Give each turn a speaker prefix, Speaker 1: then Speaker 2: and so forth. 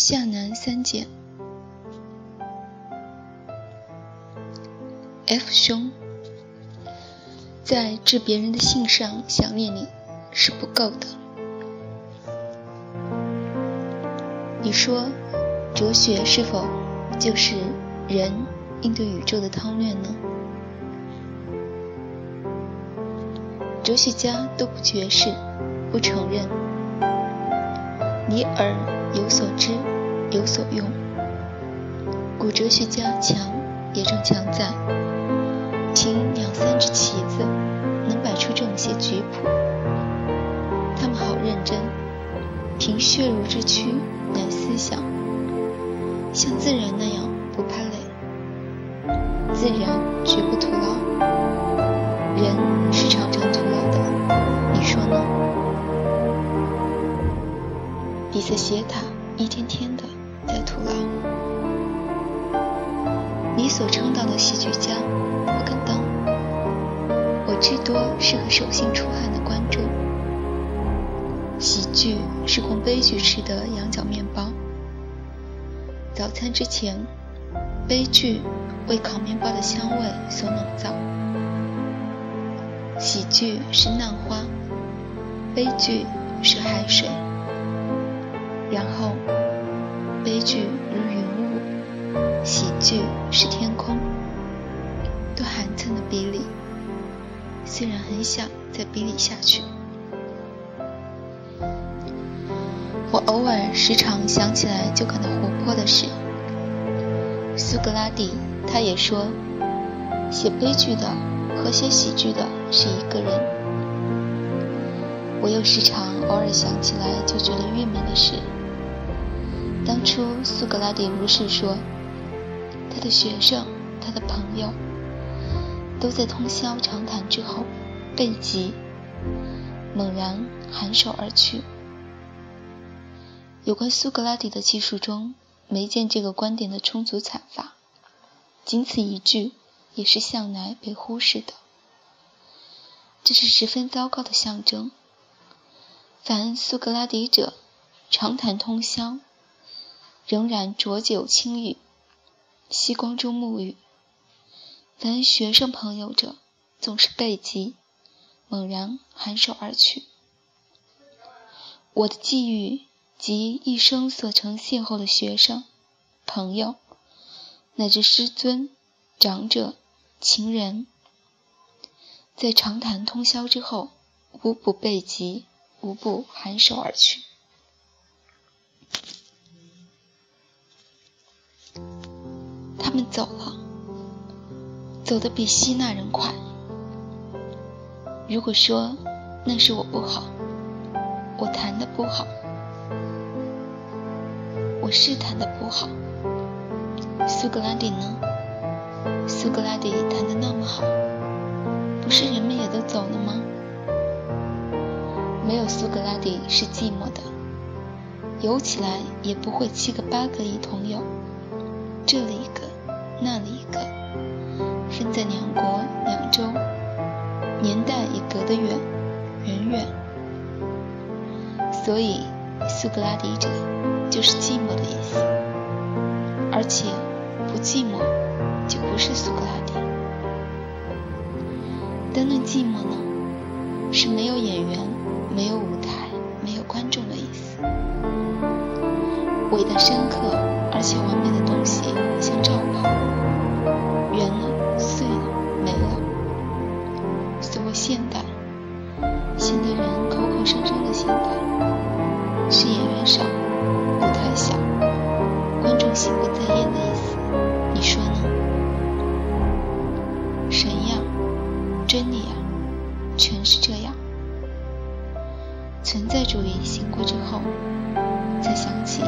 Speaker 1: 夏南三姐。F 兄，在致别人的信上想念你是不够的。你说，哲学是否就是人应对宇宙的韬略呢？哲学家都不绝世，不承认。你耳有所知，有所用。古哲学家强也正强在。凭两三只棋子，能摆出这么些局谱。他们好认真，凭血肉之躯来思想，像自然那样不怕累。自然绝不徒劳，人是常常徒劳的，你说呢？比萨斜塔一天天的在徒劳。你所称道的戏剧家。我更当。我至多是个手心出汗的观众。喜剧是供悲剧吃的羊角面包。早餐之前，悲剧为烤面包的香味所笼罩。喜剧是浪花，悲剧是海水。然后，悲剧如云雾，喜剧是天空，都寒碜的比例。虽然很想再比拟下去，我偶尔时常想起来就感到活泼的事。苏格拉底他也说，写悲剧的和写喜剧的是一个人。我又时常偶尔想起来就觉得郁闷的是，当初苏格拉底如是说，他的学生，他的朋友。都在通宵长谈之后，背脊猛然颔首而去。有关苏格拉底的记述中，没见这个观点的充足阐发，仅此一句，也是向来被忽视的。这是十分糟糕的象征。凡苏格拉底者，长谈通宵，仍然浊酒轻语，夕光中沐浴。凡学生朋友者，总是背脊猛然颔首而去。我的际遇及一生所曾邂逅的学生、朋友，乃至师尊、长者、情人，在长谈通宵之后，无不背脊，无不颔首而去。他们走了。走得比希腊人快。如果说那是我不好，我弹的不好，我是弹的不好。苏格拉底呢？苏格拉底弹的那么好，不是人们也都走了吗？没有苏格拉底是寂寞的，游起来也不会七个八个一同游，这里一个，那里一个。分在两国两州，年代也隔得远，远远。所以，苏格拉底者就是寂寞的意思。而且，不寂寞就不是苏格拉底。单论寂寞呢，是没有演员、没有舞台、没有观众的意思。伟大深刻而且完深深的现代，是演员少，舞台小，观众心不在焉的意思。你说呢？神呀，真理呀，全是这样。存在主义醒过之后，才想起